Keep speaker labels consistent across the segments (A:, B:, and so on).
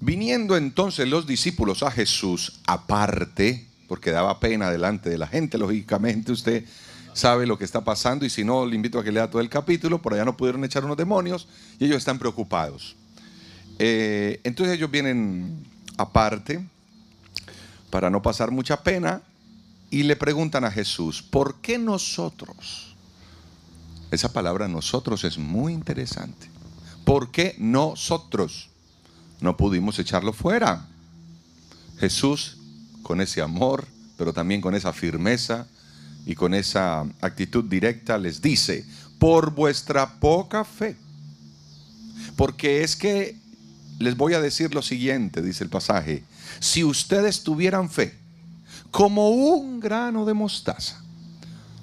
A: Viniendo entonces los discípulos a Jesús aparte, porque daba pena delante de la gente, lógicamente usted sabe lo que está pasando y si no, le invito a que lea todo el capítulo, por allá no pudieron echar unos demonios y ellos están preocupados. Eh, entonces ellos vienen aparte para no pasar mucha pena y le preguntan a Jesús, ¿por qué nosotros? Esa palabra nosotros es muy interesante. ¿Por qué nosotros no pudimos echarlo fuera? Jesús, con ese amor, pero también con esa firmeza, y con esa actitud directa les dice, por vuestra poca fe. Porque es que les voy a decir lo siguiente, dice el pasaje, si ustedes tuvieran fe como un grano de mostaza,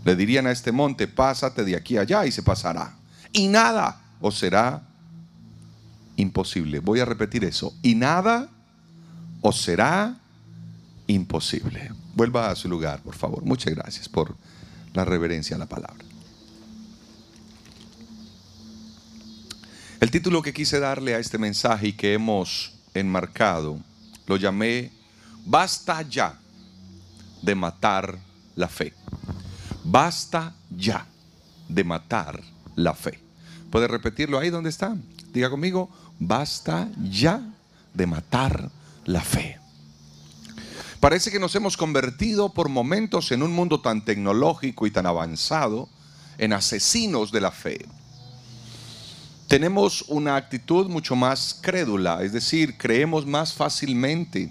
A: le dirían a este monte, pásate de aquí allá y se pasará. Y nada os será imposible. Voy a repetir eso. Y nada os será imposible. Vuelva a su lugar, por favor. Muchas gracias por la reverencia a la palabra. El título que quise darle a este mensaje y que hemos enmarcado, lo llamé Basta ya de matar la fe. Basta ya de matar la fe. ¿Puede repetirlo ahí donde está? Diga conmigo, basta ya de matar la fe. Parece que nos hemos convertido por momentos en un mundo tan tecnológico y tan avanzado en asesinos de la fe. Tenemos una actitud mucho más crédula, es decir, creemos más fácilmente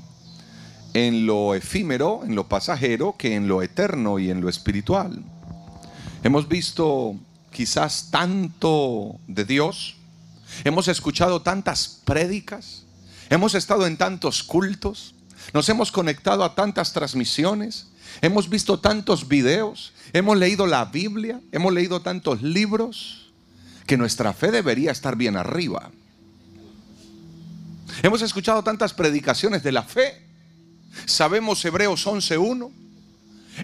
A: en lo efímero, en lo pasajero, que en lo eterno y en lo espiritual. Hemos visto quizás tanto de Dios, hemos escuchado tantas prédicas, hemos estado en tantos cultos, nos hemos conectado a tantas transmisiones, hemos visto tantos videos, hemos leído la Biblia, hemos leído tantos libros, que nuestra fe debería estar bien arriba. Hemos escuchado tantas predicaciones de la fe. Sabemos Hebreos 11.1.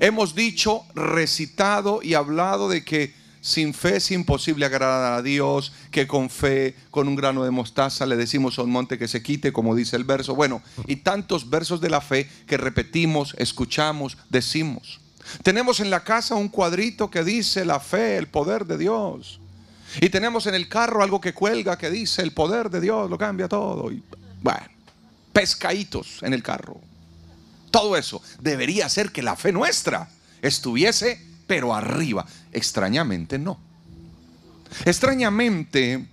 A: Hemos dicho, recitado y hablado de que sin fe es imposible agradar a Dios, que con fe, con un grano de mostaza, le decimos a un monte que se quite, como dice el verso. Bueno, y tantos versos de la fe que repetimos, escuchamos, decimos. Tenemos en la casa un cuadrito que dice la fe, el poder de Dios. Y tenemos en el carro algo que cuelga que dice el poder de Dios, lo cambia todo. Y bueno, pescaditos en el carro. Todo eso debería hacer que la fe nuestra estuviese pero arriba. Extrañamente no. Extrañamente,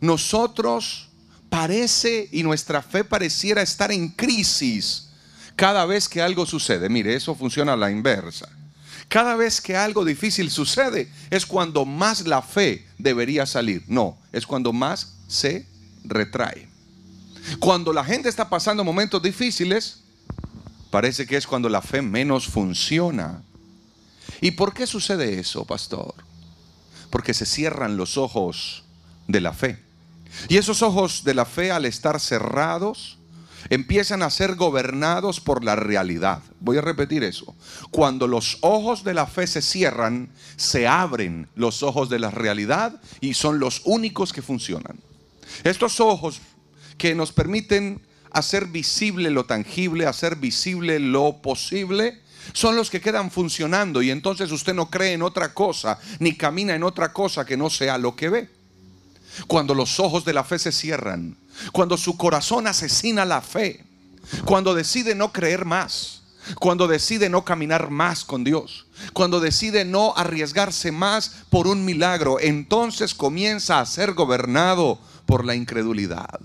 A: nosotros parece y nuestra fe pareciera estar en crisis cada vez que algo sucede. Mire, eso funciona a la inversa. Cada vez que algo difícil sucede es cuando más la fe debería salir. No, es cuando más se retrae. Cuando la gente está pasando momentos difíciles, parece que es cuando la fe menos funciona. ¿Y por qué sucede eso, pastor? Porque se cierran los ojos de la fe. Y esos ojos de la fe al estar cerrados empiezan a ser gobernados por la realidad. Voy a repetir eso. Cuando los ojos de la fe se cierran, se abren los ojos de la realidad y son los únicos que funcionan. Estos ojos que nos permiten hacer visible lo tangible, hacer visible lo posible, son los que quedan funcionando y entonces usted no cree en otra cosa, ni camina en otra cosa que no sea lo que ve. Cuando los ojos de la fe se cierran, cuando su corazón asesina la fe, cuando decide no creer más, cuando decide no caminar más con Dios, cuando decide no arriesgarse más por un milagro, entonces comienza a ser gobernado por la incredulidad.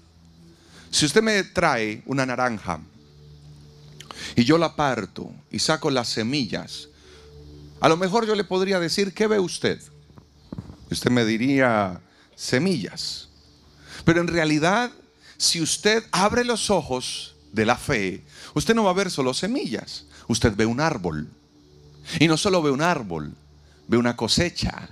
A: Si usted me trae una naranja y yo la parto y saco las semillas, a lo mejor yo le podría decir, ¿qué ve usted? Usted me diría semillas. Pero en realidad, si usted abre los ojos de la fe, usted no va a ver solo semillas, usted ve un árbol. Y no solo ve un árbol, ve una cosecha.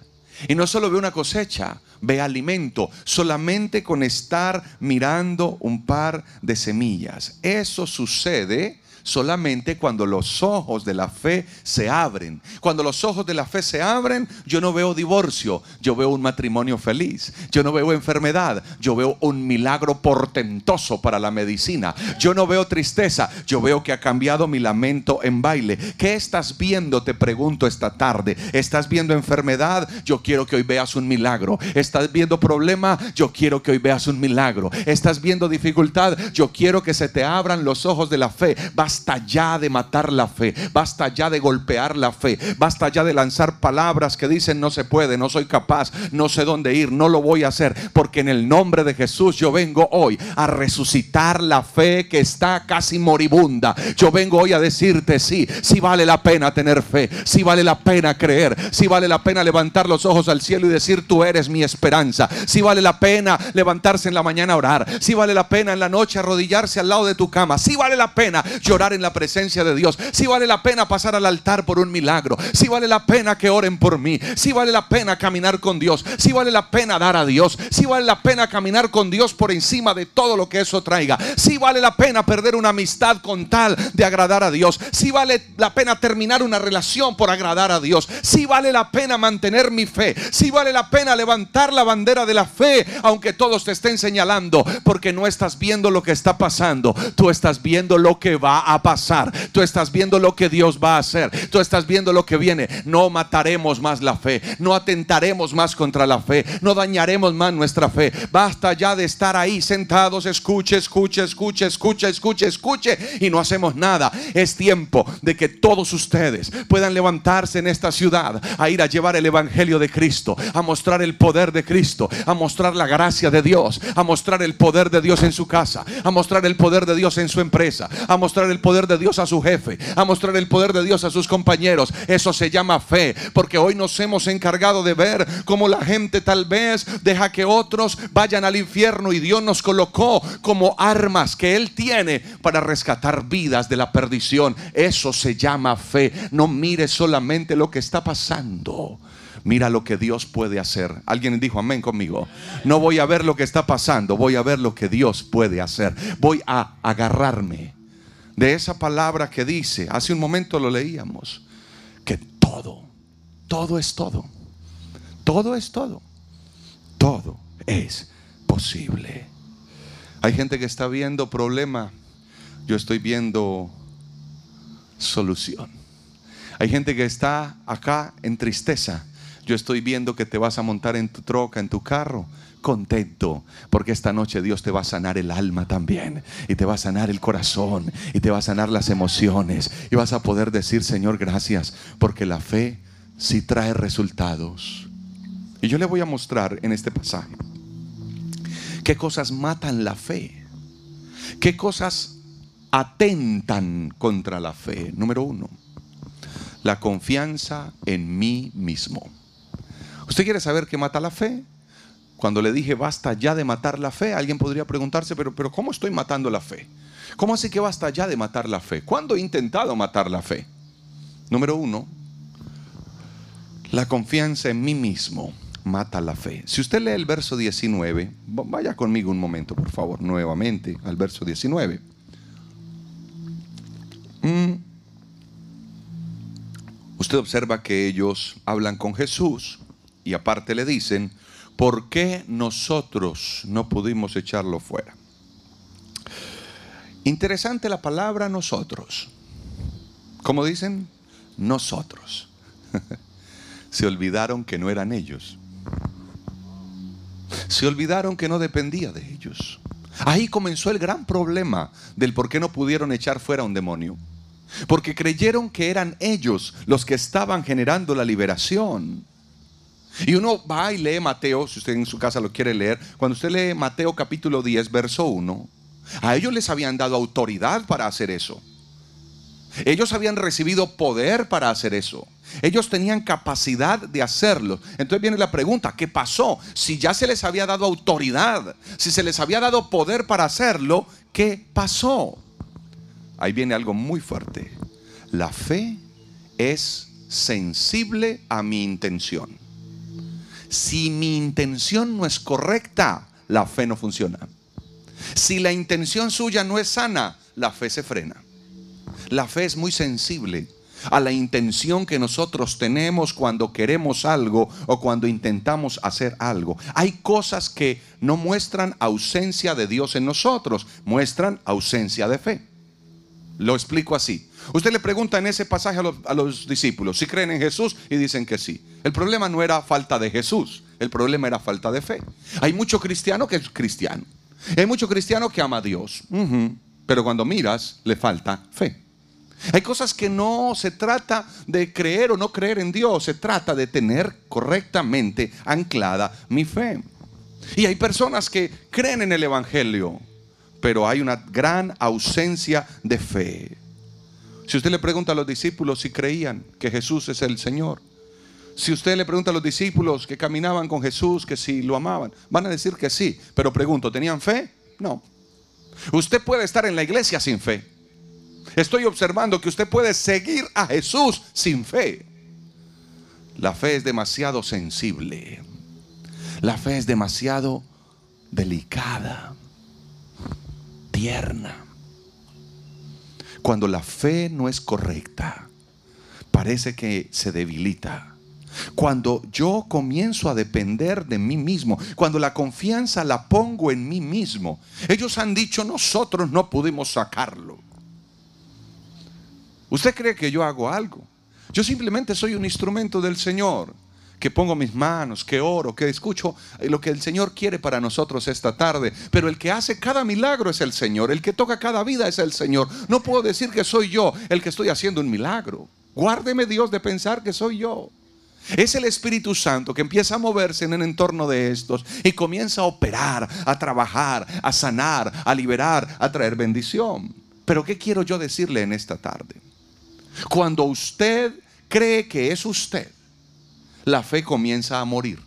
A: Y no solo ve una cosecha, ve alimento, solamente con estar mirando un par de semillas. Eso sucede solamente cuando los ojos de la fe se abren. Cuando los ojos de la fe se abren, yo no veo divorcio, yo veo un matrimonio feliz. Yo no veo enfermedad, yo veo un milagro portentoso para la medicina. Yo no veo tristeza, yo veo que ha cambiado mi lamento en baile. ¿Qué estás viendo? Te pregunto esta tarde. ¿Estás viendo enfermedad? Yo quiero que hoy veas un milagro. ¿Estás viendo problema? Yo quiero que hoy veas un milagro. ¿Estás viendo dificultad? Yo quiero que se te abran los ojos de la fe. Basta ya de matar la fe. Basta ya de golpear la fe. Basta ya de lanzar palabras que dicen no se puede, no soy capaz, no sé dónde ir, no lo voy a hacer. Porque en el nombre de Jesús yo vengo hoy a resucitar la fe que está casi moribunda. Yo vengo hoy a decirte sí, si vale la pena tener fe, si vale la pena creer, si vale la pena levantar los ojos al cielo y decir tú eres mi esperanza, si vale la pena levantarse en la mañana a orar, si vale la pena en la noche arrodillarse al lado de tu cama, si vale la pena llorar en la presencia de Dios, si vale la pena pasar al altar por un milagro, si vale la pena que oren por mí, si vale la pena caminar con Dios, si vale la pena dar a Dios, si vale la pena caminar con Dios por encima de todo lo que eso traiga, si vale la pena perder una amistad con tal de agradar a Dios, si vale la pena terminar una relación por agradar a Dios, si vale la pena mantener mi fe, si vale la pena levantar la bandera de la fe, aunque todos te estén señalando, porque no estás viendo lo que está pasando, tú estás viendo lo que va a pasar, tú estás viendo lo que Dios va a hacer, tú estás viendo lo que viene. No mataremos más la fe, no atentaremos más contra la fe, no dañaremos más nuestra fe. Basta ya de estar ahí sentados, escuche, escuche, escuche, escuche, escuche, escuche y no hacemos nada. Es tiempo de que todos ustedes puedan levantarse en esta ciudad a ir a llevar el evangelio de Cristo, a mostrar el poder de Cristo, a mostrar la gracia de Dios, a mostrar el poder de Dios en su casa, a mostrar el poder de Dios en su empresa, a mostrar el poder de Dios a su jefe, a mostrar el poder de Dios a sus compañeros. Eso se llama fe, porque hoy nos hemos encargado de ver cómo la gente tal vez deja que otros vayan al infierno y Dios nos colocó como armas que Él tiene para rescatar vidas de la perdición. Eso se llama fe. No mire solamente lo que está pasando. Mira lo que Dios puede hacer. Alguien dijo amén conmigo. No voy a ver lo que está pasando, voy a ver lo que Dios puede hacer. Voy a agarrarme de esa palabra que dice, hace un momento lo leíamos, que todo, todo es todo. Todo es todo. Todo es posible. Hay gente que está viendo problema, yo estoy viendo solución. Hay gente que está acá en tristeza, yo estoy viendo que te vas a montar en tu troca, en tu carro, contento, porque esta noche Dios te va a sanar el alma también, y te va a sanar el corazón, y te va a sanar las emociones, y vas a poder decir, Señor, gracias, porque la fe sí trae resultados. Y yo le voy a mostrar en este pasaje qué cosas matan la fe, qué cosas atentan contra la fe. Número uno, la confianza en mí mismo. ¿Usted quiere saber qué mata la fe? Cuando le dije basta ya de matar la fe, alguien podría preguntarse, pero, pero ¿cómo estoy matando la fe? ¿Cómo así que basta ya de matar la fe? ¿Cuándo he intentado matar la fe? Número uno, la confianza en mí mismo mata la fe. Si usted lee el verso 19, vaya conmigo un momento, por favor, nuevamente al verso 19. Mm. Usted observa que ellos hablan con Jesús y aparte le dicen, ¿por qué nosotros no pudimos echarlo fuera? Interesante la palabra nosotros. ¿Cómo dicen? Nosotros. Se olvidaron que no eran ellos. Se olvidaron que no dependía de ellos. Ahí comenzó el gran problema del por qué no pudieron echar fuera a un demonio. Porque creyeron que eran ellos los que estaban generando la liberación. Y uno va y lee Mateo, si usted en su casa lo quiere leer, cuando usted lee Mateo capítulo 10, verso 1, a ellos les habían dado autoridad para hacer eso. Ellos habían recibido poder para hacer eso. Ellos tenían capacidad de hacerlo. Entonces viene la pregunta, ¿qué pasó? Si ya se les había dado autoridad, si se les había dado poder para hacerlo, ¿qué pasó? Ahí viene algo muy fuerte. La fe es sensible a mi intención. Si mi intención no es correcta, la fe no funciona. Si la intención suya no es sana, la fe se frena. La fe es muy sensible a la intención que nosotros tenemos cuando queremos algo o cuando intentamos hacer algo. Hay cosas que no muestran ausencia de Dios en nosotros, muestran ausencia de fe. Lo explico así. Usted le pregunta en ese pasaje a los, discípulos si creen en Jesús y dicen que sí. El problema no era falta de Jesús, el problema era falta de fe. Hay mucho cristiano que es cristiano. Hay mucho cristiano que ama a Dios. Pero cuando miras, le falta fe. Hay cosas que no se trata de creer o no creer en Dios, se trata de tener correctamente anclada mi fe. Y hay personas que creen en el Evangelio, pero hay una gran ausencia de fe. Si usted le pregunta a los discípulos si creían que Jesús es el Señor, si usted le pregunta a los discípulos que caminaban con Jesús, que si lo amaban, van a decir que sí. Pero pregunto, ¿tenían fe? No. Usted puede estar en la iglesia sin fe. Estoy observando que usted puede seguir a Jesús sin fe. La fe es demasiado sensible. La fe es demasiado delicada, tierna. Cuando la fe no es correcta, parece que se debilita. Cuando yo comienzo a depender de mí mismo, cuando la confianza la pongo en mí mismo, ellos han dicho, nosotros no pudimos sacarlo. ¿Usted cree que yo hago algo? Yo simplemente soy un instrumento del Señor, que pongo mis manos, que oro, que escucho lo que el Señor quiere para nosotros esta tarde. Pero el que hace cada milagro es el Señor, el que toca cada vida es el Señor. No puedo decir que soy yo el que estoy haciendo un milagro. Guárdeme Dios de pensar que soy yo. Es el Espíritu Santo que empieza a moverse en el entorno de estos y comienza a operar, a trabajar, a sanar, a liberar, a traer bendición. Pero ¿qué quiero yo decirle en esta tarde? Cuando usted cree que es usted, la fe comienza a morir.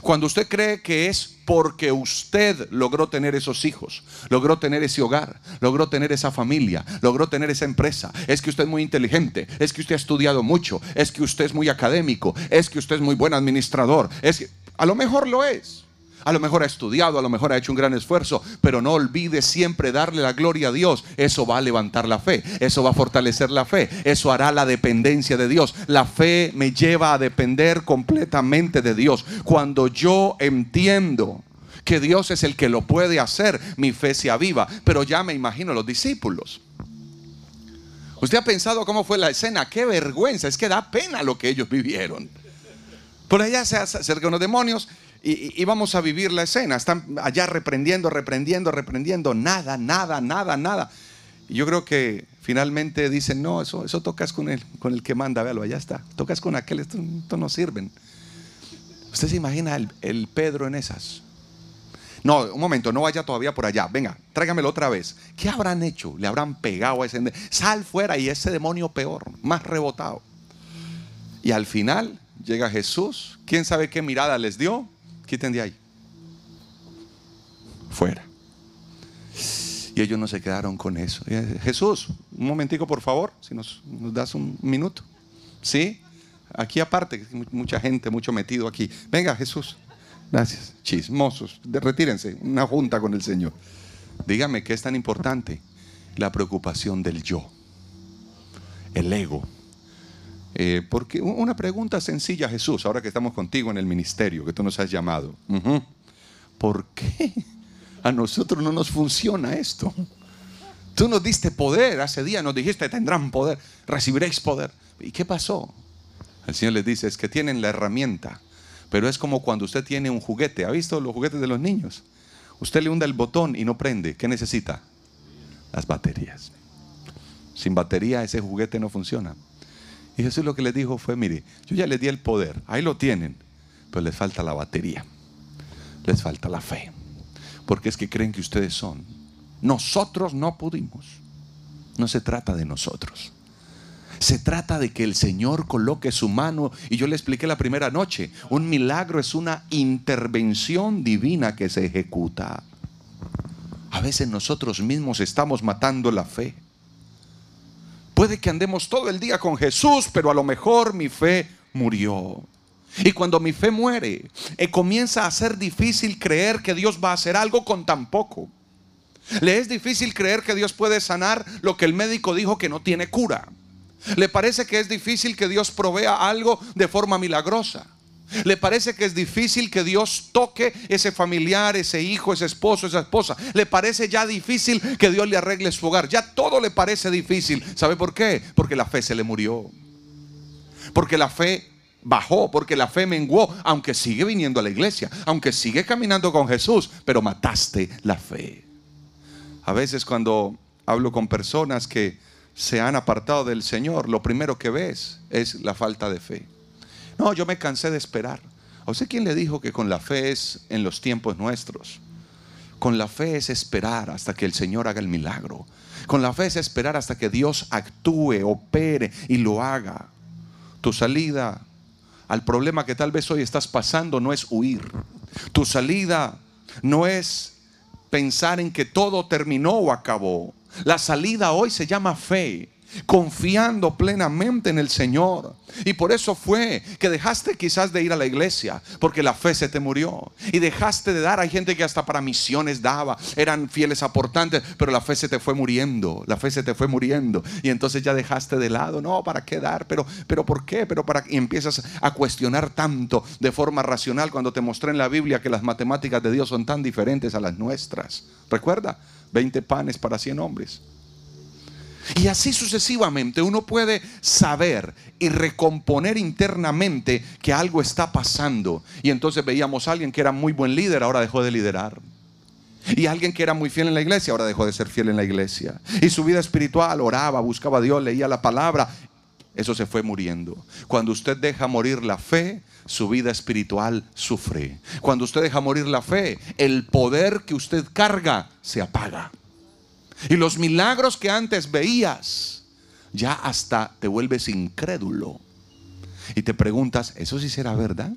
A: Cuando usted cree que es porque usted logró tener esos hijos, logró tener ese hogar, logró tener esa familia, logró tener esa empresa, es que usted es muy inteligente, es que usted ha estudiado mucho, es que usted es muy académico, es que usted es muy buen administrador, es que a lo mejor lo es. A lo mejor ha estudiado, a lo mejor ha hecho un gran esfuerzo, pero no olvide siempre darle la gloria a Dios. Eso va a levantar la fe, eso va a fortalecer la fe, eso hará la dependencia de Dios. La fe me lleva a depender completamente de Dios. Cuando yo entiendo que Dios es el que lo puede hacer, mi fe se aviva. Pero ya me imagino los discípulos. ¿Usted ha pensado cómo fue la escena? Qué vergüenza, es que da pena lo que ellos vivieron. Por allá se acercan los demonios y, vamos a vivir la escena. Están allá reprendiendo, reprendiendo, reprendiendo. Nada, nada, nada, nada. Y yo creo que finalmente dicen, no, eso, tocas con el, con el que manda, véalo, allá está. Tocas con aquel, esto, no sirven. ¿Usted se imagina el, Pedro en esas? No, un momento, no vaya todavía por allá. Venga, tráigamelo otra vez. ¿Qué habrán hecho? Le habrán pegado a ese. Sal fuera y ese demonio peor, más rebotado. Y al final llega Jesús. ¿Quién sabe qué mirada les dio? Quiten de ahí. Fuera. Y ellos no se quedaron con eso. Jesús, un momentico por favor, si nos, das un minuto. ¿Sí? Aquí aparte, mucha gente, mucho metido aquí. Venga, Jesús. Gracias. Chismosos. retírense. Una junta con el Señor. Dígame qué es tan importante. La preocupación del yo. El ego. Eh, porque una pregunta sencilla, Jesús, ahora que estamos contigo en el ministerio, que tú nos has llamado. ¿Por qué a nosotros no nos funciona esto? Tú nos diste poder, hace día nos dijiste, tendrán poder, recibiréis poder. ¿Y qué pasó? El Señor les dice, es que tienen la herramienta, pero es como cuando usted tiene un juguete. ¿Ha visto los juguetes de los niños? Usted le hunda el botón y no prende. ¿Qué necesita? Las baterías. Sin batería ese juguete no funciona. Y Jesús lo que les dijo fue, mire, yo ya les di el poder, ahí lo tienen, pero les falta la batería, les falta la fe, porque es que creen que ustedes son. Nosotros no pudimos. No se trata de nosotros. Se trata de que el Señor coloque su mano, y yo le expliqué la primera noche, un milagro es una intervención divina que se ejecuta. A veces nosotros mismos estamos matando la fe. Puede que andemos todo el día con Jesús, pero a lo mejor mi fe murió. Y cuando mi fe muere, eh, comienza a ser difícil creer que Dios va a hacer algo con tan poco. Le es difícil creer que Dios puede sanar lo que el médico dijo que no tiene cura. Le parece que es difícil que Dios provea algo de forma milagrosa. Le parece que es difícil que Dios toque ese familiar, ese hijo, ese esposo, esa esposa. Le parece ya difícil que Dios le arregle su hogar. Ya todo le parece difícil. ¿Sabe por qué? Porque la fe se le murió. Porque la fe bajó, porque la fe menguó, aunque sigue viniendo a la iglesia, aunque sigue caminando con Jesús, pero mataste la fe. A veces cuando hablo con personas que se han apartado del Señor, lo primero que ves es la falta de fe. No, yo me cansé de esperar. ¿A usted quién le dijo que con la fe es en los tiempos nuestros? Con la fe es esperar hasta que el Señor haga el milagro. Con la fe es esperar hasta que Dios actúe, opere y lo haga. Tu salida al problema que tal vez hoy estás pasando no es huir. Tu salida no es pensar en que todo terminó o acabó. La salida hoy se llama fe confiando plenamente en el Señor. Y por eso fue que dejaste quizás de ir a la iglesia, porque la fe se te murió. Y dejaste de dar. Hay gente que hasta para misiones daba, eran fieles aportantes, pero la fe se te fue muriendo. La fe se te fue muriendo. Y entonces ya dejaste de lado. No, ¿para qué dar? Pero, pero ¿por qué? Pero para y empiezas a cuestionar tanto de forma racional cuando te mostré en la Biblia que las matemáticas de Dios son tan diferentes a las nuestras. Recuerda, 20 panes para 100 hombres. Y así sucesivamente uno puede saber y recomponer internamente que algo está pasando. Y entonces veíamos a alguien que era muy buen líder, ahora dejó de liderar. Y alguien que era muy fiel en la iglesia, ahora dejó de ser fiel en la iglesia. Y su vida espiritual, oraba, buscaba a Dios, leía la palabra. Eso se fue muriendo. Cuando usted deja morir la fe, su vida espiritual sufre. Cuando usted deja morir la fe, el poder que usted carga se apaga. Y los milagros que antes veías, ya hasta te vuelves incrédulo. Y te preguntas, ¿eso sí será verdad?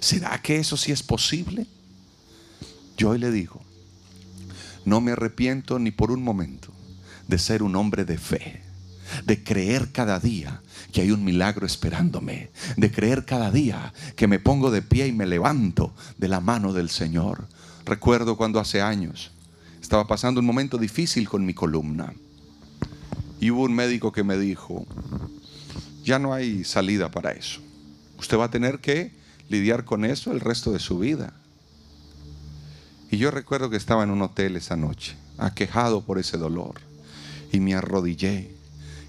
A: ¿Será que eso sí es posible? Yo hoy le digo, no me arrepiento ni por un momento de ser un hombre de fe, de creer cada día que hay un milagro esperándome, de creer cada día que me pongo de pie y me levanto de la mano del Señor. Recuerdo cuando hace años estaba pasando un momento difícil con mi columna. Y hubo un médico que me dijo, ya no hay salida para eso. Usted va a tener que lidiar con eso el resto de su vida. Y yo recuerdo que estaba en un hotel esa noche, aquejado por ese dolor. Y me arrodillé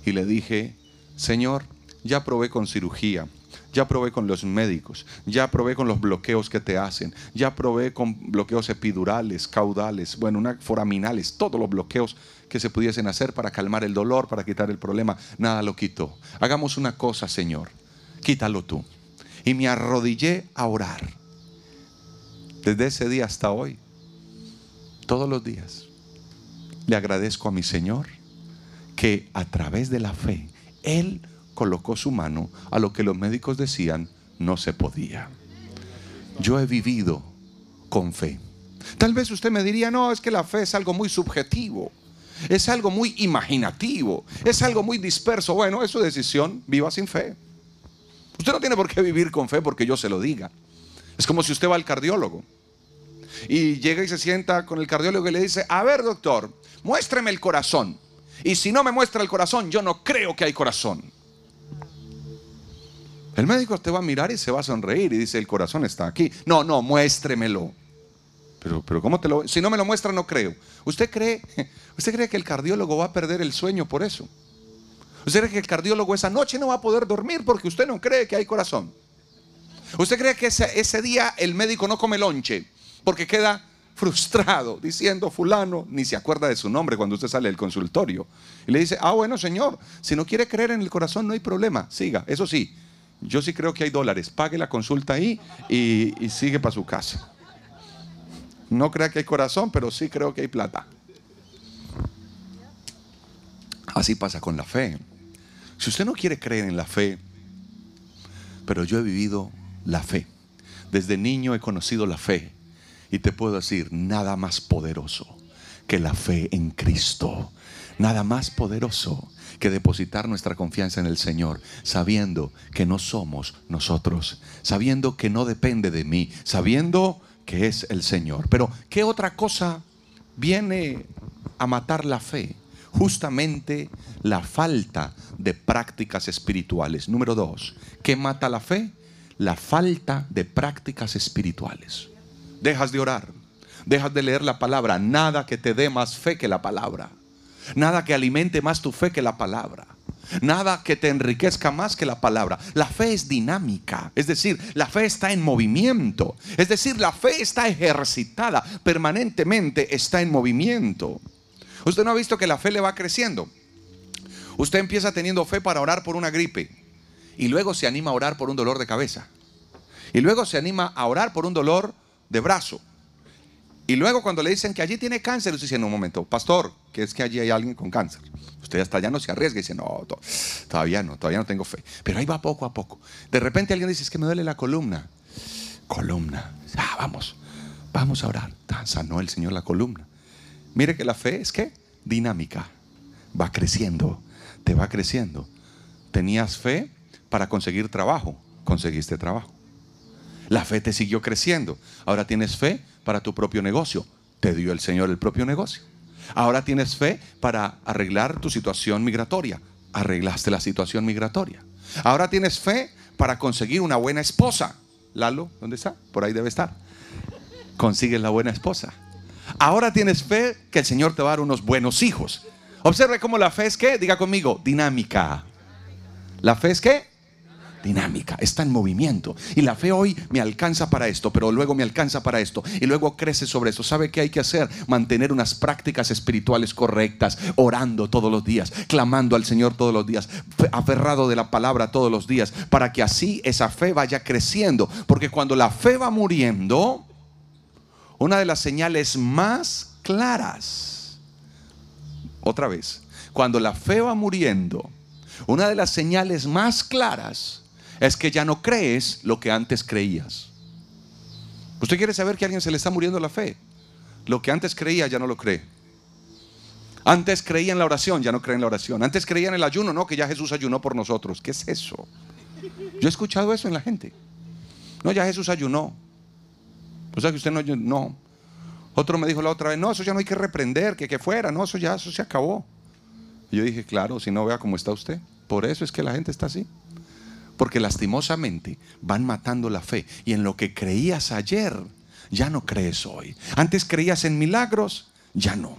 A: y le dije, Señor, ya probé con cirugía, ya probé con los médicos, ya probé con los bloqueos que te hacen, ya probé con bloqueos epidurales, caudales, bueno, foraminales, todos los bloqueos que se pudiesen hacer para calmar el dolor, para quitar el problema, nada lo quitó. Hagamos una cosa, Señor, quítalo tú. Y me arrodillé a orar. Desde ese día hasta hoy, todos los días, le agradezco a mi Señor que a través de la fe, Él colocó su mano a lo que los médicos decían no se podía. Yo he vivido con fe. Tal vez usted me diría, no, es que la fe es algo muy subjetivo, es algo muy imaginativo, es algo muy disperso. Bueno, es su decisión, viva sin fe. Usted no tiene por qué vivir con fe porque yo se lo diga. Es como si usted va al cardiólogo y llega y se sienta con el cardiólogo y le dice, a ver doctor, muéstreme el corazón. Y si no me muestra el corazón, yo no creo que hay corazón. El médico te va a mirar y se va a sonreír y dice, el corazón está aquí. No, no, muéstremelo. Pero, pero ¿cómo te lo.? Si no me lo muestra, no creo. ¿Usted cree, ¿Usted cree que el cardiólogo va a perder el sueño por eso? ¿Usted cree que el cardiólogo esa noche no va a poder dormir porque usted no cree que hay corazón? ¿Usted cree que ese, ese día el médico no come lonche porque queda frustrado diciendo fulano, ni se acuerda de su nombre cuando usted sale del consultorio? Y le dice, ah, bueno, señor, si no quiere creer en el corazón no hay problema, siga. Eso sí, yo sí creo que hay dólares. Pague la consulta ahí y, sigue para su casa. No crea que hay corazón, pero sí creo que hay plata. Así pasa con la fe. Si usted no quiere creer en la fe, pero yo he vivido la fe. Desde niño he conocido la fe. Y te puedo decir, nada más poderoso que la fe en Cristo. Nada más poderoso que depositar nuestra confianza en el Señor, sabiendo que no somos nosotros, sabiendo que no depende de mí, sabiendo que es el Señor. Pero, ¿qué otra cosa viene a matar la fe? Justamente la falta de prácticas espirituales. Número dos, ¿qué mata la fe? La falta de prácticas espirituales. Dejas de orar, dejas de leer la palabra, nada que te dé más fe que la palabra, nada que alimente más tu fe que la palabra. Nada que te enriquezca más que la palabra. La fe es dinámica, es decir, la fe está en movimiento. Es decir, la fe está ejercitada, permanentemente está en movimiento. Usted no ha visto que la fe le va creciendo. Usted empieza teniendo fe para orar por una gripe y luego se anima a orar por un dolor de cabeza. Y luego se anima a orar por un dolor de brazo. Y luego cuando le dicen que allí tiene cáncer, usted dice, en un momento, pastor, que es que allí hay alguien con cáncer. Usted hasta allá no se arriesga y dice, no, todavía no, todavía no tengo fe. Pero ahí va poco a poco. De repente alguien dice, es que me duele la columna. Columna. Ah, vamos, vamos a orar. Sanó el Señor la columna. Mire que la fe es que dinámica. Va creciendo, te va creciendo. Tenías fe para conseguir trabajo, conseguiste trabajo. La fe te siguió creciendo. Ahora tienes fe para tu propio negocio. Te dio el Señor el propio negocio. Ahora tienes fe para arreglar tu situación migratoria. Arreglaste la situación migratoria. Ahora tienes fe para conseguir una buena esposa. Lalo, ¿dónde está? Por ahí debe estar. Consigues la buena esposa. Ahora tienes fe que el Señor te va a dar unos buenos hijos. Observe cómo la fe es que, diga conmigo, dinámica. La fe es que dinámica, está en movimiento. Y la fe hoy me alcanza para esto, pero luego me alcanza para esto. Y luego crece sobre eso. ¿Sabe qué hay que hacer? Mantener unas prácticas espirituales correctas, orando todos los días, clamando al Señor todos los días, aferrado de la palabra todos los días, para que así esa fe vaya creciendo. Porque cuando la fe va muriendo, una de las señales más claras, otra vez, cuando la fe va muriendo, una de las señales más claras es que ya no crees lo que antes creías. Usted quiere saber que a alguien se le está muriendo la fe. Lo que antes creía ya no lo cree. Antes creía en la oración, ya no cree en la oración. Antes creía en el ayuno, no, que ya Jesús ayunó por nosotros. ¿Qué es eso? Yo he escuchado eso en la gente. No, ya Jesús ayunó. O sea que usted no, no. Otro me dijo la otra vez, no, eso ya no hay que reprender, que, que fuera, no, eso ya, eso se acabó. Y yo dije, claro, si no vea cómo está usted. Por eso es que la gente está así. Porque lastimosamente van matando la fe. Y en lo que creías ayer, ya no crees hoy. Antes creías en milagros, ya no.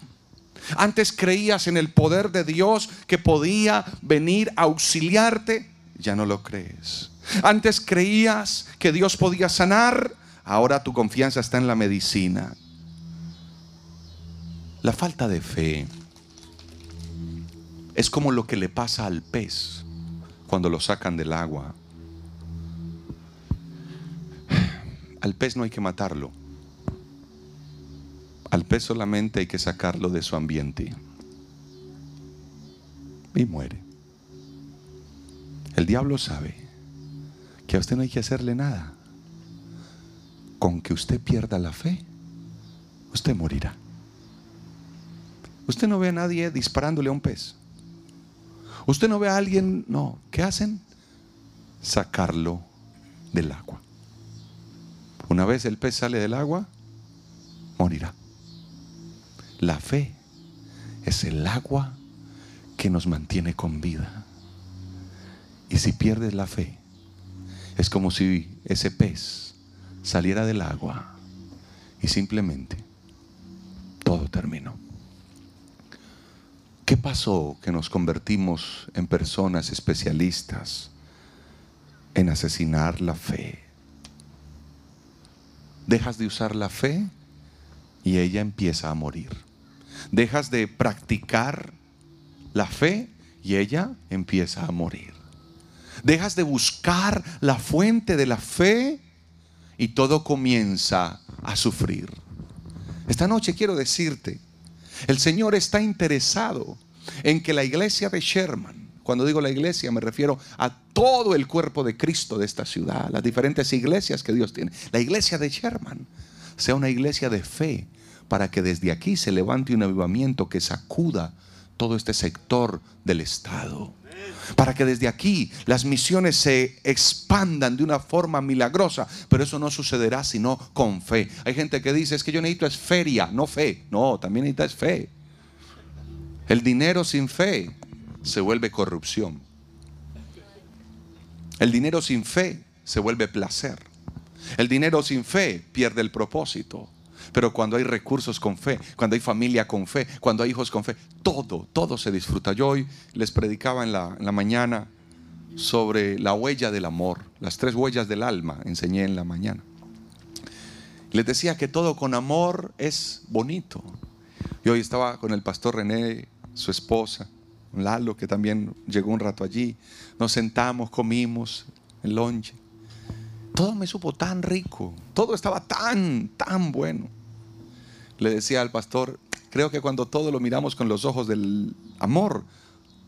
A: Antes creías en el poder de Dios que podía venir a auxiliarte, ya no lo crees. Antes creías que Dios podía sanar, ahora tu confianza está en la medicina. La falta de fe es como lo que le pasa al pez cuando lo sacan del agua. Al pez no hay que matarlo. Al pez solamente hay que sacarlo de su ambiente. Y muere. El diablo sabe que a usted no hay que hacerle nada. Con que usted pierda la fe, usted morirá. Usted no ve a nadie disparándole a un pez. Usted no ve a alguien, no, ¿qué hacen? Sacarlo del agua. Una vez el pez sale del agua, morirá. La fe es el agua que nos mantiene con vida. Y si pierdes la fe, es como si ese pez saliera del agua y simplemente todo terminó. ¿Qué pasó que nos convertimos en personas especialistas en asesinar la fe? Dejas de usar la fe y ella empieza a morir. Dejas de practicar la fe y ella empieza a morir. Dejas de buscar la fuente de la fe y todo comienza a sufrir. Esta noche quiero decirte, el Señor está interesado en que la iglesia de Sherman, cuando digo la iglesia me refiero a todo el cuerpo de Cristo de esta ciudad, las diferentes iglesias que Dios tiene, la iglesia de Sherman sea una iglesia de fe para que desde aquí se levante un avivamiento que sacuda todo este sector del Estado. Para que desde aquí las misiones se expandan de una forma milagrosa. Pero eso no sucederá sino con fe. Hay gente que dice, es que yo necesito es feria, no fe. No, también necesitas fe. El dinero sin fe se vuelve corrupción. El dinero sin fe se vuelve placer. El dinero sin fe pierde el propósito. Pero cuando hay recursos con fe, cuando hay familia con fe, cuando hay hijos con fe, todo, todo se disfruta. Yo hoy les predicaba en la, mañana sobre la huella del amor, las tres huellas del alma, enseñé en la mañana. Les decía que todo con amor es bonito. Y hoy estaba con el pastor René, su esposa, Lalo, que también llegó un rato allí. Nos sentamos, comimos el lonche. Todo me supo tan rico, todo estaba tan, tan bueno. Le decía al pastor, creo que cuando todo lo miramos con los ojos del amor,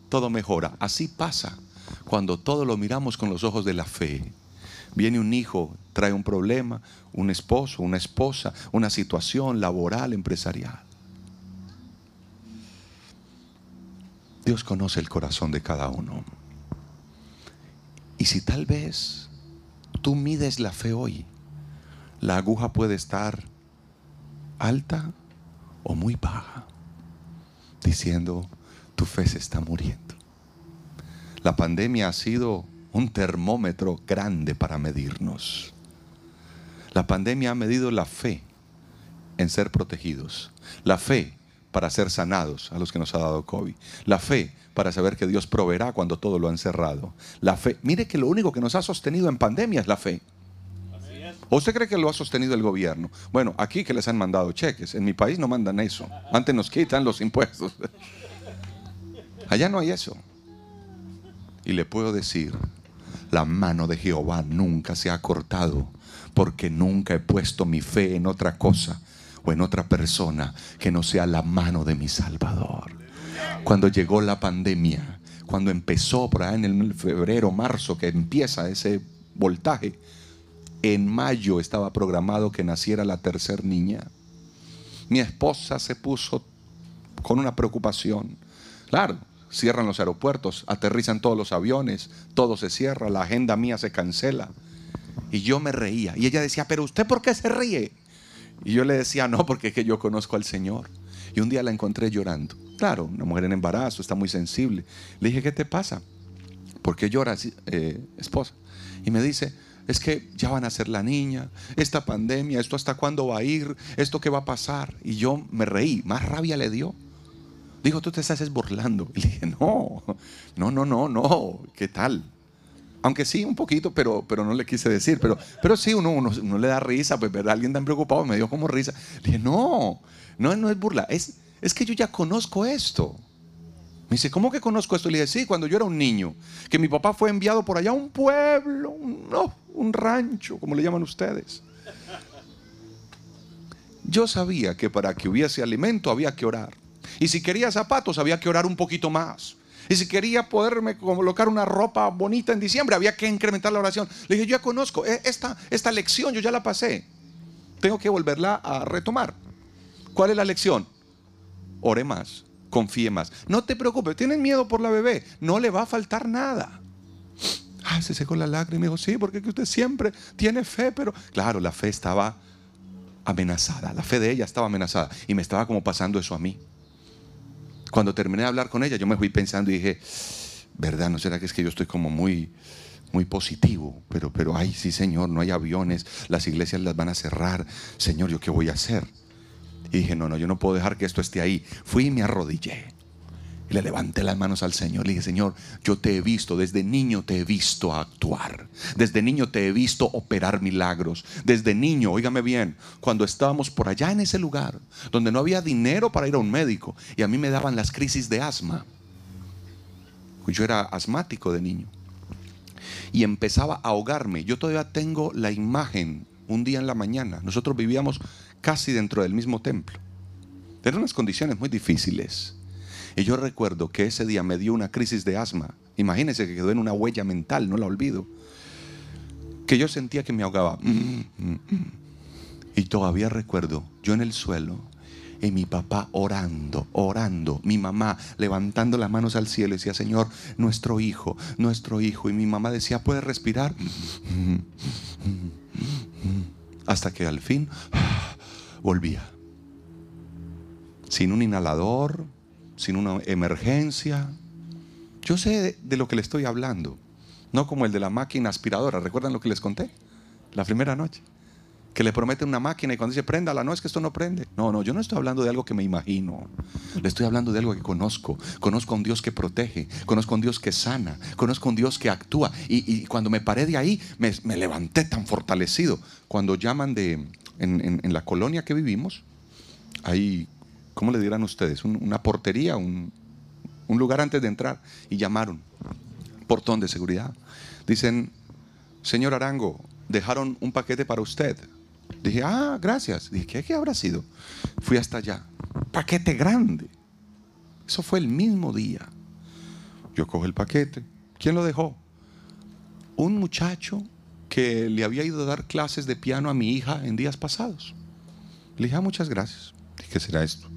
A: todo mejora. Así pasa cuando todo lo miramos con los ojos de la fe. Viene un hijo, trae un problema, un esposo, una esposa, una situación laboral, empresarial. Dios conoce el corazón de cada uno. Y si tal vez tú mides la fe hoy, la aguja puede estar alta o muy baja, diciendo, tu fe se está muriendo. La pandemia ha sido un termómetro grande para medirnos. La pandemia ha medido la fe en ser protegidos, la fe para ser sanados a los que nos ha dado COVID, la fe para saber que Dios proveerá cuando todo lo han cerrado, la fe. Mire que lo único que nos ha sostenido en pandemia es la fe. ¿O usted cree que lo ha sostenido el gobierno? Bueno, aquí que les han mandado cheques, en mi país no mandan eso. Antes nos quitan los impuestos. Allá no hay eso. Y le puedo decir, la mano de Jehová nunca se ha cortado, porque nunca he puesto mi fe en otra cosa o en otra persona que no sea la mano de mi Salvador. Cuando llegó la pandemia, cuando empezó por ahí en el febrero, marzo, que empieza ese voltaje, en mayo estaba programado que naciera la tercera niña. Mi esposa se puso con una preocupación. Claro, cierran los aeropuertos, aterrizan todos los aviones, todo se cierra, la agenda mía se cancela. Y yo me reía. Y ella decía, pero usted por qué se ríe? Y yo le decía, no, porque es que yo conozco al Señor. Y un día la encontré llorando. Claro, una mujer en embarazo, está muy sensible. Le dije, ¿qué te pasa? ¿Por qué lloras, eh, esposa? Y me dice, es que ya van a ser la niña, esta pandemia, esto hasta cuándo va a ir, esto qué va a pasar. Y yo me reí, más rabia le dio. Dijo, tú te estás burlando. Y le dije, no, no, no, no, no, ¿qué tal? Aunque sí, un poquito, pero, pero no le quise decir. Pero, pero sí, uno, uno, le da risa, pues ver alguien tan preocupado me dio como risa. Le dije, no, no, no es burla, es, es que yo ya conozco esto. Me dice, ¿cómo que conozco esto? Le dije, sí, cuando yo era un niño, que mi papá fue enviado por allá a un pueblo, un, no, un rancho, como le llaman ustedes. Yo sabía que para que hubiese alimento había que orar. Y si quería zapatos había que orar un poquito más. Y si quería poderme colocar una ropa bonita en diciembre, había que incrementar la oración. Le dije, yo ya conozco e, esta, esta lección, yo ya la pasé. Tengo que volverla a retomar. ¿Cuál es la lección? Ore más confíe más. No te preocupes, tienen miedo por la bebé, no le va a faltar nada. Ah, se secó la lágrima y dijo, sí, porque usted siempre tiene fe, pero claro, la fe estaba amenazada, la fe de ella estaba amenazada y me estaba como pasando eso a mí. Cuando terminé de hablar con ella, yo me fui pensando y dije, ¿verdad? ¿No será que es que yo estoy como muy, muy positivo? Pero, pero, ay, sí, Señor, no hay aviones, las iglesias las van a cerrar. Señor, ¿yo qué voy a hacer? Y dije, no, no, yo no puedo dejar que esto esté ahí. Fui y me arrodillé. Y le levanté las manos al Señor. Le dije, Señor, yo te he visto, desde niño te he visto actuar. Desde niño te he visto operar milagros. Desde niño, óigame bien, cuando estábamos por allá en ese lugar, donde no había dinero para ir a un médico, y a mí me daban las crisis de asma. Yo era asmático de niño. Y empezaba a ahogarme. Yo todavía tengo la imagen un día en la mañana. Nosotros vivíamos casi dentro del mismo templo. Eran unas condiciones muy difíciles. Y yo recuerdo que ese día me dio una crisis de asma. Imagínense que quedó en una huella mental, no la olvido. Que yo sentía que me ahogaba. Y todavía recuerdo, yo en el suelo, Y mi papá orando, orando. Mi mamá levantando las manos al cielo y decía, Señor, nuestro hijo, nuestro hijo. Y mi mamá decía, ¿puede respirar? Hasta que al fin volvía. Sin un inhalador, sin una emergencia. Yo sé de lo que le estoy hablando. No como el de la máquina aspiradora. ¿Recuerdan lo que les conté? La primera noche. Que le promete una máquina y cuando dice préndala, no es que esto no prende. No, no, yo no estoy hablando de algo que me imagino. Le estoy hablando de algo que conozco. Conozco a un Dios que protege. Conozco a un Dios que sana. Conozco a un Dios que actúa. Y, cuando me paré de ahí, me, levanté tan fortalecido. Cuando llaman de, en, la colonia que vivimos, ahí, ¿cómo le dirán ustedes? una portería, un, un lugar antes de entrar. Y llamaron portón de seguridad. Dicen, señor Arango, dejaron un paquete para usted. Dije, ah, gracias. Dije, ¿qué, qué habrá sido? Fui hasta allá. Paquete grande. Eso fue el mismo día. Yo cojo el paquete. ¿Quién lo dejó? Un muchacho que le había ido a dar clases de piano a mi hija en días pasados. Le dije, ah, muchas gracias. Dije, ¿qué será esto?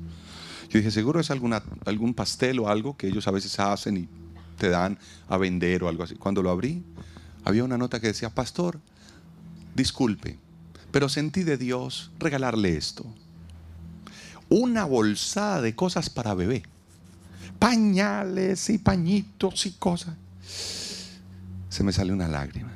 A: Yo dije, seguro es alguna, algún pastel o algo que ellos a veces hacen y te dan a vender o algo así. Cuando lo abrí, había una nota que decía, pastor, disculpe, pero sentí de Dios regalarle esto. Una bolsada de cosas para bebé. Pañales y pañitos y cosas. Se me salió una lágrima.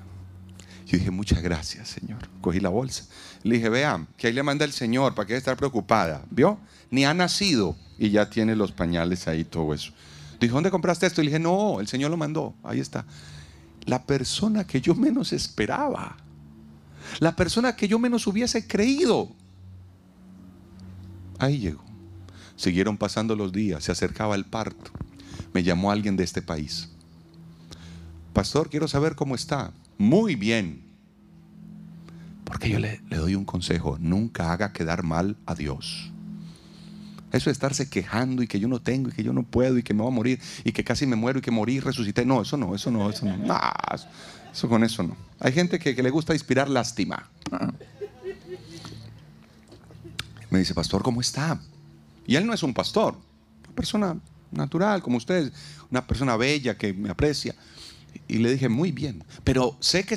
A: Yo dije, muchas gracias, Señor. Cogí la bolsa. Le dije, vean, que ahí le manda el Señor, ¿para que estar preocupada? ¿Vio? Ni ha nacido y ya tiene los pañales ahí, todo eso. Dijo, ¿dónde compraste esto? Y le dije, no, el Señor lo mandó. Ahí está. La persona que yo menos esperaba. La persona que yo menos hubiese creído. Ahí llegó. Siguieron pasando los días, se acercaba el parto. Me llamó alguien de este país. Pastor, quiero saber cómo está. Muy bien. Porque yo le, le doy un consejo. Nunca haga quedar mal a Dios. Eso de estarse quejando y que yo no tengo y que yo no puedo y que me voy a morir y que casi me muero y que morí y resucité. No, eso no, eso no, eso no. con eso no. Hay gente que, le gusta inspirar lástima. Me dice, pastor, ¿cómo está? Y él no es un pastor, una persona natural como usted, una persona bella que me aprecia. Y le dije, muy bien, pero sé que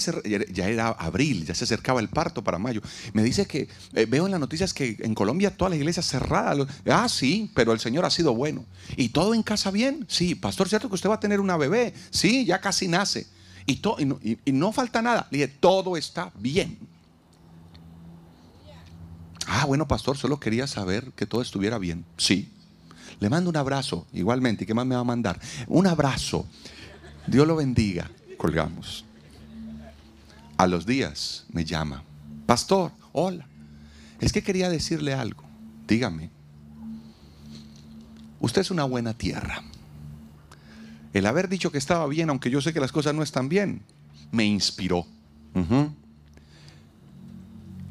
A: ya era abril, ya se acercaba el parto para mayo. Me dice que eh, veo en las noticias que en Colombia todas las iglesias cerradas. Ah, sí, pero el Señor ha sido bueno. ¿Y todo en casa bien? Sí, pastor, ¿cierto que usted va a tener una bebé? Sí, ya casi nace. Y, y, no, falta nada. Le dije, todo está bien. Ah, bueno, pastor, solo quería saber que todo estuviera bien. Sí. Le mando un abrazo, igualmente. ¿Y qué más me va a mandar? Un abrazo. Dios lo bendiga. Colgamos. A los días me llama. Pastor, hola. Es que quería decirle algo. Dígame. Usted es una buena tierra. El haber dicho que estaba bien, aunque yo sé que las cosas no están bien, me inspiró.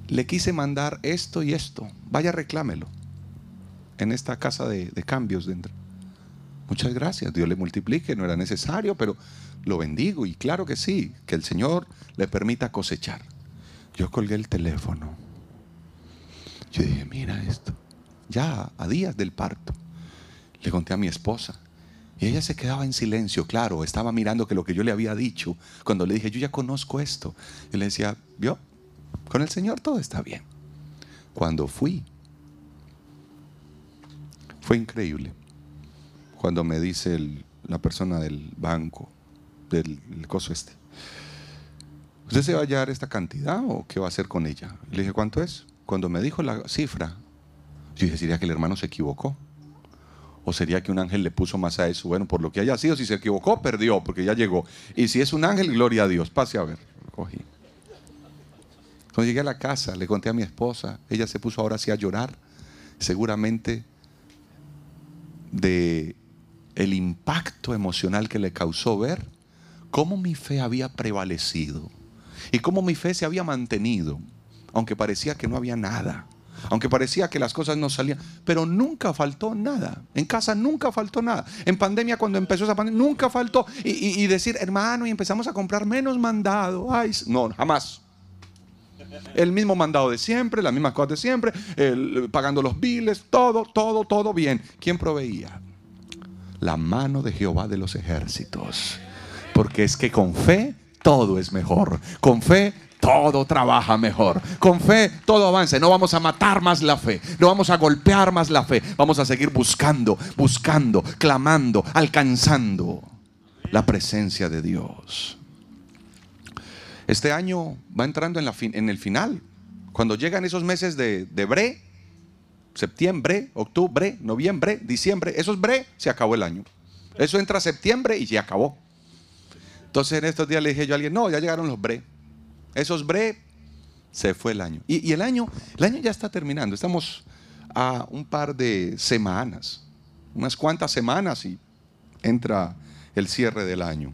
A: Le quise mandar esto y esto. Vaya, reclámelo. En esta casa de, de cambios dentro. Muchas gracias, Dios le multiplique, no era necesario, pero lo bendigo y claro que sí, que el Señor le permita cosechar. Yo colgué el teléfono. Yo dije, mira esto, ya a días del parto, le conté a mi esposa. Y ella se quedaba en silencio, claro, estaba mirando que lo que yo le había dicho, cuando le dije, yo ya conozco esto, y le decía, vio, con el Señor todo está bien. Cuando fui, fue increíble cuando me dice la persona del banco, del coso este, ¿usted se va a hallar esta cantidad o qué va a hacer con ella? Le dije, ¿cuánto es? Cuando me dijo la cifra, yo dije, ¿sería que el hermano se equivocó? ¿O sería que un ángel le puso más a eso? Bueno, por lo que haya sido, si se equivocó, perdió, porque ya llegó. Y si es un ángel, gloria a Dios. Pase a ver. Cogí. Cuando llegué a la casa, le conté a mi esposa, ella se puso ahora sí a llorar, seguramente de el impacto emocional que le causó ver cómo mi fe había prevalecido y cómo mi fe se había mantenido, aunque parecía que no había nada, aunque parecía que las cosas no salían, pero nunca faltó nada. En casa nunca faltó nada. En pandemia, cuando empezó esa pandemia, nunca faltó. Y, decir, hermano, y empezamos a comprar menos mandado. Ay, no, jamás. El mismo mandado de siempre, las mismas cosas de siempre, pagando los biles, todo, todo, todo bien. ¿Quién proveía? La mano de Jehová de los ejércitos. Porque es que con fe todo es mejor. Con fe todo trabaja mejor. Con fe todo avanza. No vamos a matar más la fe. No vamos a golpear más la fe. Vamos a seguir buscando, buscando, clamando, alcanzando la presencia de Dios. Este año va entrando en, la en el final. Cuando llegan esos meses de, de bre, septiembre, octubre, noviembre, diciembre, esos bre, se acabó el año. Eso entra septiembre y ya acabó. Entonces en estos días le dije yo a alguien, no, ya llegaron los bre. Esos bre, se fue el año. Y, el año, el año ya está terminando. Estamos a un par de semanas, unas cuantas semanas y entra el cierre del año.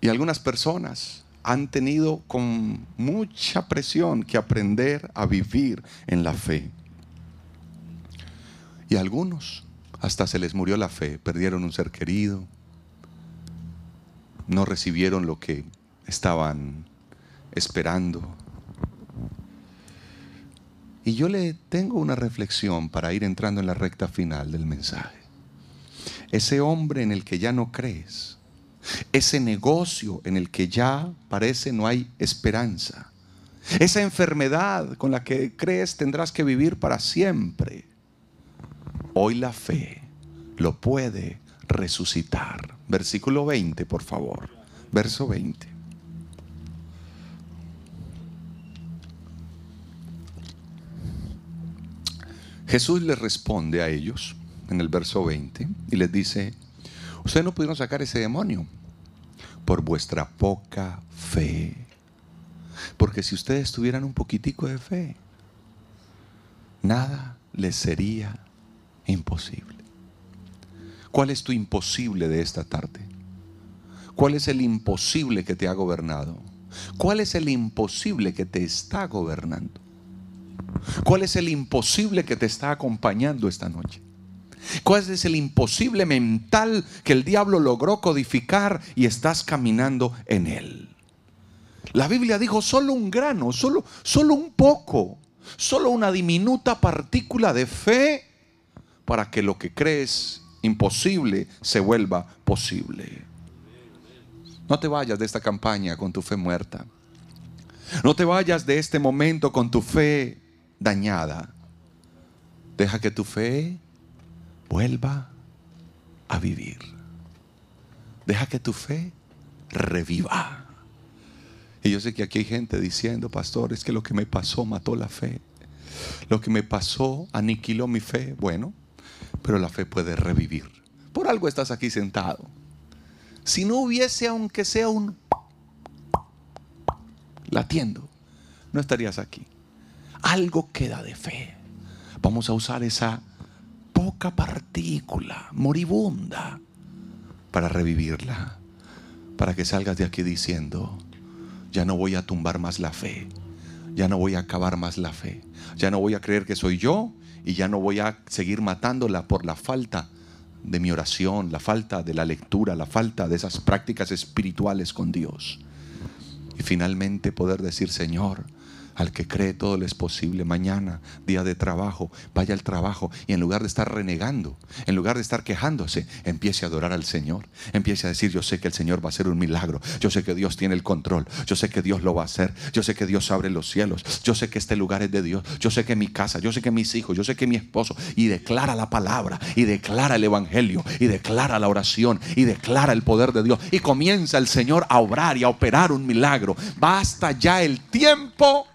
A: Y algunas personas han tenido con mucha presión que aprender a vivir en la fe. Y algunos hasta se les murió la fe, perdieron un ser querido, no recibieron lo que estaban esperando. Y yo le tengo una reflexión para ir entrando en la recta final del mensaje. Ese hombre en el que ya no crees, ese negocio en el que ya parece no hay esperanza, esa enfermedad con la que crees tendrás que vivir para siempre. Hoy la fe lo puede resucitar. Versículo 20, por favor. Verso 20. Jesús les responde a ellos en el verso 20 y les dice, Ustedes no pudieron sacar ese demonio por vuestra poca fe. Porque si ustedes tuvieran un poquitico de fe, nada les sería imposible. ¿Cuál es tu imposible de esta tarde? ¿Cuál es el imposible que te ha gobernado? ¿Cuál es el imposible que te está gobernando? ¿Cuál es el imposible que te está acompañando esta noche? ¿Cuál es el imposible mental que el diablo logró codificar y estás caminando en él? La Biblia dijo solo un grano, solo, solo un poco, solo una diminuta partícula de fe para que lo que crees imposible se vuelva posible. No te vayas de esta campaña con tu fe muerta. No te vayas de este momento con tu fe dañada. Deja que tu fe vuelva a vivir. Deja que tu fe reviva. Y yo sé que aquí hay gente diciendo, pastor, es que lo que me pasó mató la fe. Lo que me pasó aniquiló mi fe. Bueno, pero la fe puede revivir. Por algo estás aquí sentado. Si no hubiese, aunque sea un latiendo, no estarías aquí. Algo queda de fe. Vamos a usar esa poca partícula moribunda para revivirla, para que salgas de aquí diciendo, ya no voy a tumbar más la fe, ya no voy a acabar más la fe, ya no voy a creer que soy yo y ya no voy a seguir matándola por la falta de mi oración, la falta de la lectura, la falta de esas prácticas espirituales con Dios. Y finalmente poder decir, Señor, al que cree todo le es posible. Mañana, día de trabajo, vaya al trabajo y en lugar de estar renegando, en lugar de estar quejándose, empiece a adorar al Señor. Empiece a decir, yo sé que el Señor va a hacer un milagro. Yo sé que Dios tiene el control. Yo sé que Dios lo va a hacer. Yo sé que Dios abre los cielos. Yo sé que este lugar es de Dios. Yo sé que mi casa, yo sé que mis hijos, yo sé que mi esposo. Y declara la palabra, y declara el Evangelio, y declara la oración, y declara el poder de Dios. Y comienza el Señor a obrar y a operar un milagro. Basta ya el tiempo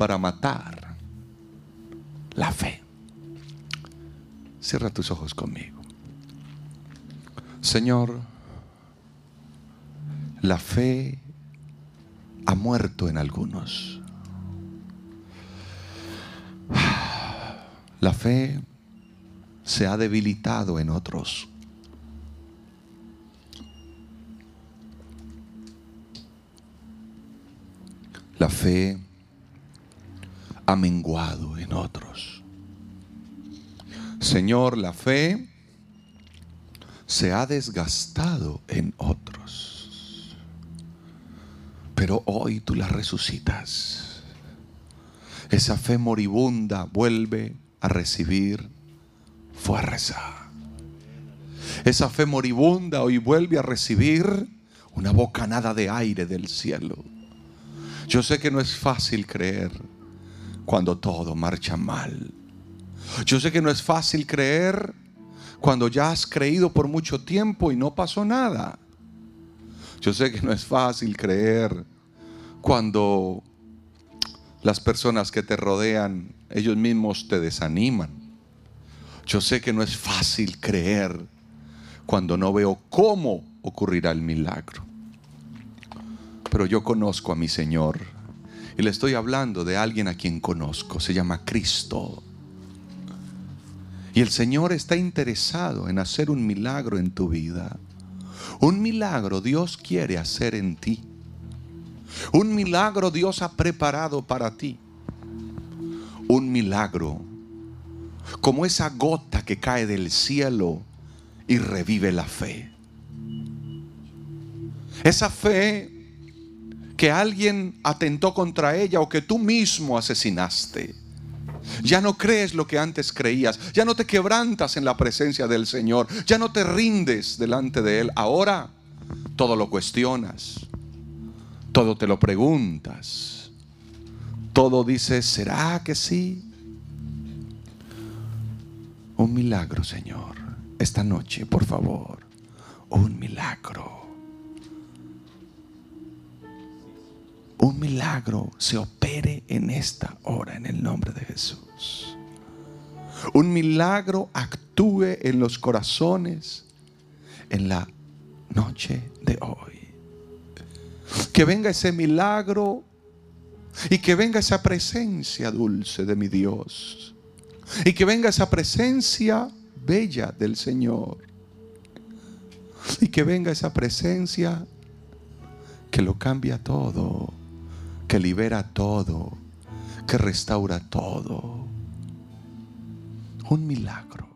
A: para matar la fe. Cierra tus ojos conmigo. Señor, la fe ha muerto en algunos. La fe se ha debilitado en otros. La fe ha menguado en otros. Señor, la fe se ha desgastado en otros. Pero hoy tú la resucitas. Esa fe moribunda vuelve a recibir fuerza. Esa fe moribunda hoy vuelve a recibir una bocanada de aire del cielo. Yo sé que no es fácil creer cuando todo marcha mal. Yo sé que no es fácil creer cuando ya has creído por mucho tiempo y no pasó nada. Yo sé que no es fácil creer cuando las personas que te rodean, ellos mismos te desaniman. Yo sé que no es fácil creer cuando no veo cómo ocurrirá el milagro. Pero yo conozco a mi Señor y le estoy hablando de alguien a quien conozco. Se llama Cristo. Y el Señor está interesado en hacer un milagro en tu vida. Un milagro Dios quiere hacer en ti. Un milagro Dios ha preparado para ti. Un milagro como esa gota que cae del cielo y revive la fe. Esa fe que alguien atentó contra ella o que tú mismo asesinaste. Ya no crees lo que antes creías. Ya no te quebrantas en la presencia del Señor. Ya no te rindes delante de Él. Ahora todo lo cuestionas. Todo te lo preguntas. Todo dices, ¿será que sí? Un milagro, Señor. Esta noche, por favor. Un milagro. Un milagro se opere en esta hora en el nombre de Jesús. Un milagro actúe en los corazones en la noche de hoy. Que venga ese milagro y que venga esa presencia dulce de mi Dios. Y que venga esa presencia bella del Señor. Y que venga esa presencia que lo cambia todo que libera todo, que restaura todo. Un milagro.